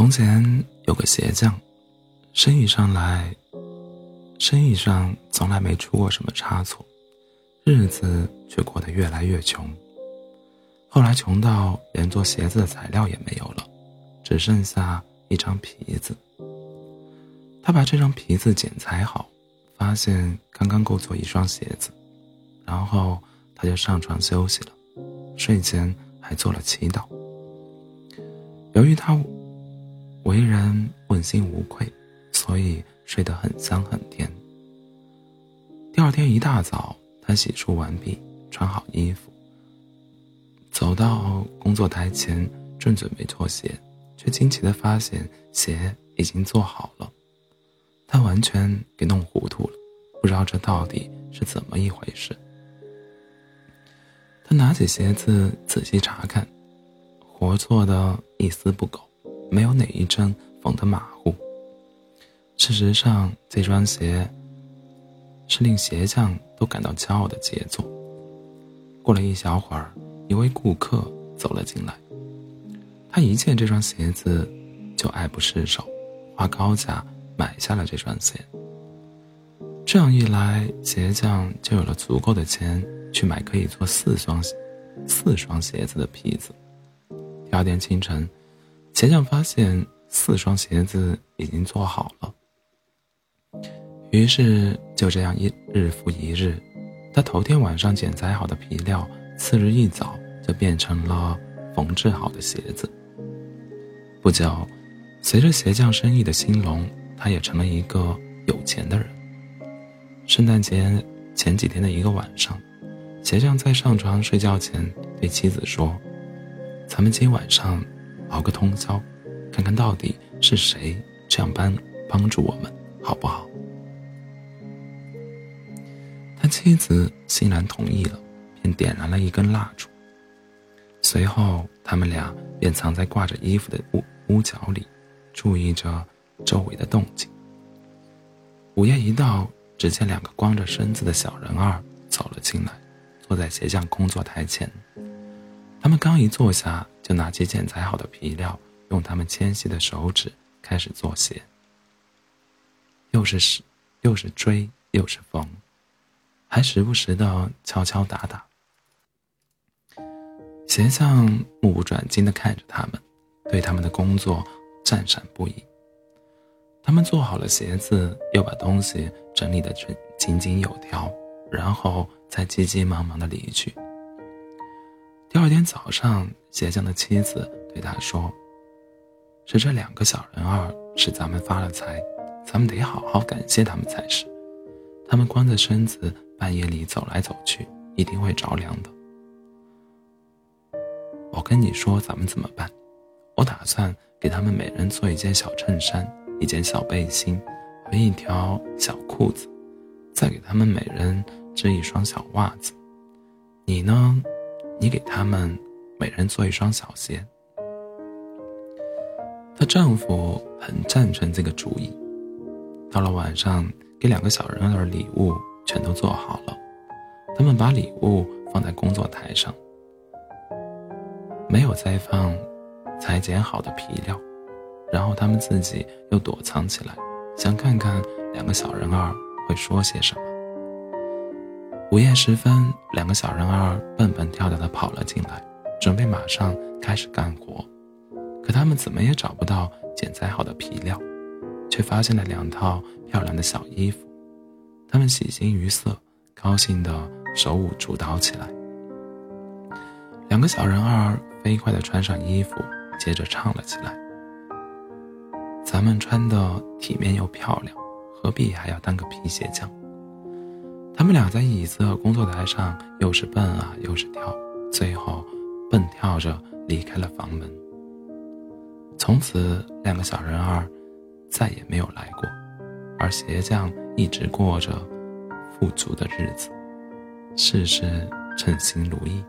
从前有个鞋匠，生意上来，生意上从来没出过什么差错，日子却过得越来越穷。后来穷到连做鞋子的材料也没有了，只剩下一张皮子。他把这张皮子剪裁好，发现刚刚够做一双鞋子，然后他就上床休息了，睡前还做了祈祷。由于他。为人问心无愧，所以睡得很香很甜。第二天一大早，他洗漱完毕，穿好衣服，走到工作台前，正准备脱鞋，却惊奇的发现鞋已经做好了。他完全给弄糊涂了，不知道这到底是怎么一回事。他拿起鞋子仔细查看，活做的一丝不苟。没有哪一针缝得马虎。事实上，这双鞋是令鞋匠都感到骄傲的杰作。过了一小会儿，一位顾客走了进来，他一见这双鞋子就爱不释手，花高价买下了这双鞋。这样一来，鞋匠就有了足够的钱去买可以做四双四双鞋子的皮子。第二天清晨。鞋匠发现四双鞋子已经做好了，于是就这样一日复一日，他头天晚上剪裁好的皮料，次日一早就变成了缝制好的鞋子。不久，随着鞋匠生意的兴隆，他也成了一个有钱的人。圣诞节前几天的一个晚上，鞋匠在上床睡觉前对妻子说：“咱们今晚上。”熬个通宵，看看到底是谁这样帮帮助我们，好不好？他妻子欣然同意了，便点燃了一根蜡烛。随后，他们俩便藏在挂着衣服的屋屋角里，注意着周围的动静。午夜一到，只见两个光着身子的小人儿走了进来，坐在鞋匠工作台前。他们刚一坐下，就拿起剪裁好的皮料，用他们纤细的手指开始做鞋。又是是，又是追，又是缝，还时不时的敲敲打打。鞋匠目不转睛的看着他们，对他们的工作赞赏不已。他们做好了鞋子，又把东西整理的井井有条，然后才急急忙忙的离去。第二天早上，鞋匠的妻子对他说：“是这两个小人儿使咱们发了财，咱们得好好感谢他们才是。他们光着身子半夜里走来走去，一定会着凉的。我跟你说，咱们怎么办？我打算给他们每人做一件小衬衫、一件小背心和一条小裤子，再给他们每人织一双小袜子。你呢？”你给他们每人做一双小鞋。她丈夫很赞成这个主意。到了晚上，给两个小人儿礼物全都做好了，他们把礼物放在工作台上，没有再放裁剪好的皮料，然后他们自己又躲藏起来，想看看两个小人儿会说些什么。午夜时分，两个小人儿蹦蹦跳跳的跑了进来，准备马上开始干活。可他们怎么也找不到剪裁好的皮料，却发现了两套漂亮的小衣服。他们喜形于色，高兴的手舞足蹈起来。两个小人儿飞快的穿上衣服，接着唱了起来：“咱们穿的体面又漂亮，何必还要当个皮鞋匠？”他们俩在椅子和工作台上又是蹦啊又是跳，最后蹦跳着离开了房门。从此，两个小人儿再也没有来过，而鞋匠一直过着富足的日子，事事称心如意。